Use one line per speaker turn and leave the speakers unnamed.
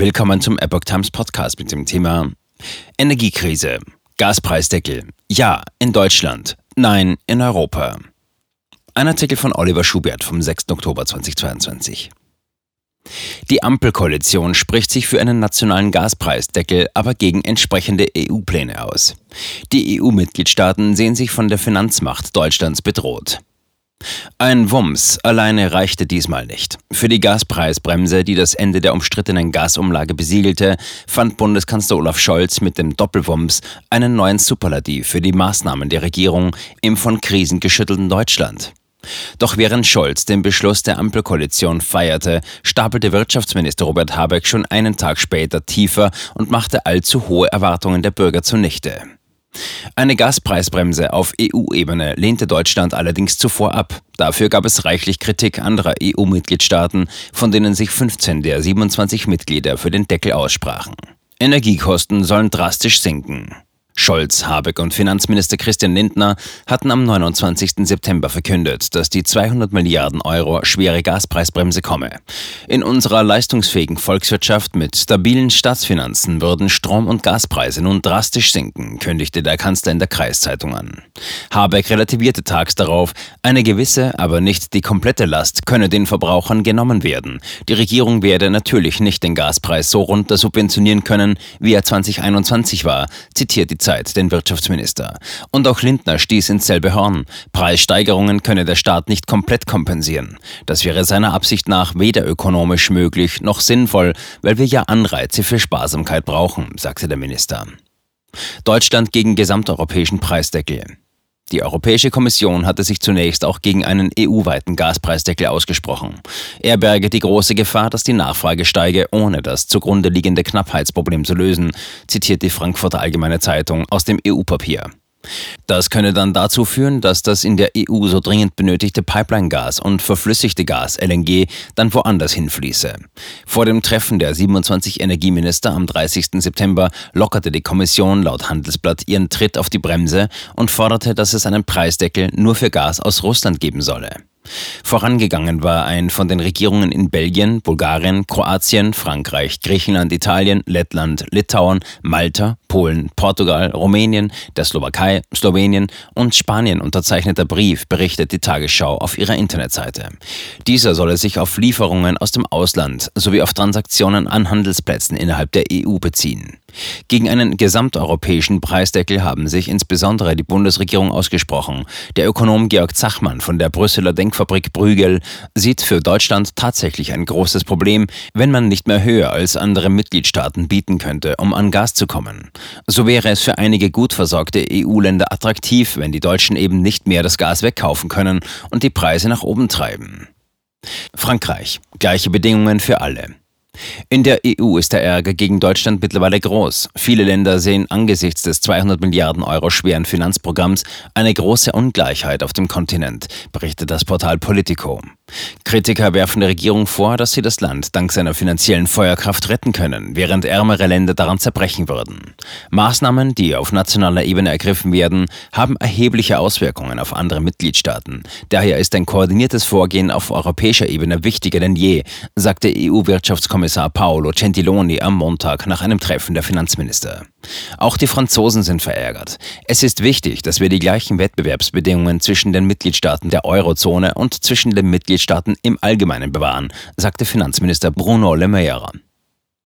Willkommen zum Epoch Times Podcast mit dem Thema Energiekrise, Gaspreisdeckel. Ja, in Deutschland. Nein, in Europa. Ein Artikel von Oliver Schubert vom 6. Oktober 2022. Die Ampelkoalition spricht sich für einen nationalen Gaspreisdeckel, aber gegen entsprechende EU-Pläne aus. Die EU-Mitgliedstaaten sehen sich von der Finanzmacht Deutschlands bedroht. Ein Wumms alleine reichte diesmal nicht. Für die Gaspreisbremse, die das Ende der umstrittenen Gasumlage besiegelte, fand Bundeskanzler Olaf Scholz mit dem Doppelwumms einen neuen Superlativ für die Maßnahmen der Regierung im von Krisen geschüttelten Deutschland. Doch während Scholz den Beschluss der Ampelkoalition feierte, stapelte Wirtschaftsminister Robert Habeck schon einen Tag später tiefer und machte allzu hohe Erwartungen der Bürger zunichte. Eine Gaspreisbremse auf EU-Ebene lehnte Deutschland allerdings zuvor ab. Dafür gab es reichlich Kritik anderer EU-Mitgliedstaaten, von denen sich 15 der 27 Mitglieder für den Deckel aussprachen. Energiekosten sollen drastisch sinken. Scholz, Habeck und Finanzminister Christian Lindner hatten am 29. September verkündet, dass die 200 Milliarden Euro schwere Gaspreisbremse komme. In unserer leistungsfähigen Volkswirtschaft mit stabilen Staatsfinanzen würden Strom- und Gaspreise nun drastisch sinken, kündigte der Kanzler in der Kreiszeitung an. Habeck relativierte tags darauf, eine gewisse, aber nicht die komplette Last könne den Verbrauchern genommen werden. Die Regierung werde natürlich nicht den Gaspreis so runter subventionieren können, wie er 2021 war, zitiert die Zeitung Zeit den Wirtschaftsminister. Und auch Lindner stieß ins selbe Horn. Preissteigerungen könne der Staat nicht komplett kompensieren. Das wäre seiner Absicht nach weder ökonomisch möglich noch sinnvoll, weil wir ja Anreize für Sparsamkeit brauchen, sagte der Minister. Deutschland gegen gesamteuropäischen Preisdeckel. Die Europäische Kommission hatte sich zunächst auch gegen einen EU-weiten Gaspreisdeckel ausgesprochen. Er berge die große Gefahr, dass die Nachfrage steige, ohne das zugrunde liegende Knappheitsproblem zu lösen, zitiert die Frankfurter Allgemeine Zeitung aus dem EU-Papier. Das könne dann dazu führen, dass das in der EU so dringend benötigte Pipeline-Gas und verflüssigte Gas LNG dann woanders hinfließe. Vor dem Treffen der 27 Energieminister am 30. September lockerte die Kommission laut Handelsblatt ihren Tritt auf die Bremse und forderte, dass es einen Preisdeckel nur für Gas aus Russland geben solle. Vorangegangen war ein von den Regierungen in Belgien, Bulgarien, Kroatien, Frankreich, Griechenland, Italien, Lettland, Litauen, Malta, Polen, Portugal, Rumänien, der Slowakei, Slowenien und Spanien unterzeichneter Brief, berichtet die Tagesschau auf ihrer Internetseite. Dieser solle sich auf Lieferungen aus dem Ausland sowie auf Transaktionen an Handelsplätzen innerhalb der EU beziehen. Gegen einen gesamteuropäischen Preisdeckel haben sich insbesondere die Bundesregierung ausgesprochen. Der Ökonom Georg Zachmann von der Brüsseler Denkfabrik Brügel sieht für Deutschland tatsächlich ein großes Problem, wenn man nicht mehr höher als andere Mitgliedstaaten bieten könnte, um an Gas zu kommen. So wäre es für einige gut versorgte EU-Länder attraktiv, wenn die Deutschen eben nicht mehr das Gas wegkaufen können und die Preise nach oben treiben. Frankreich. Gleiche Bedingungen für alle. In der EU ist der Ärger gegen Deutschland mittlerweile groß. Viele Länder sehen angesichts des 200 Milliarden Euro schweren Finanzprogramms eine große Ungleichheit auf dem Kontinent, berichtet das Portal Politico. Kritiker werfen der Regierung vor, dass sie das Land dank seiner finanziellen Feuerkraft retten können, während ärmere Länder daran zerbrechen würden. Maßnahmen, die auf nationaler Ebene ergriffen werden, haben erhebliche Auswirkungen auf andere Mitgliedstaaten. Daher ist ein koordiniertes Vorgehen auf europäischer Ebene wichtiger denn je, sagte EU-Wirtschaftskommissar Kommissar Paolo Gentiloni am Montag nach einem Treffen der Finanzminister. Auch die Franzosen sind verärgert. Es ist wichtig, dass wir die gleichen Wettbewerbsbedingungen zwischen den Mitgliedstaaten der Eurozone und zwischen den Mitgliedstaaten im Allgemeinen bewahren, sagte Finanzminister Bruno Le Maire.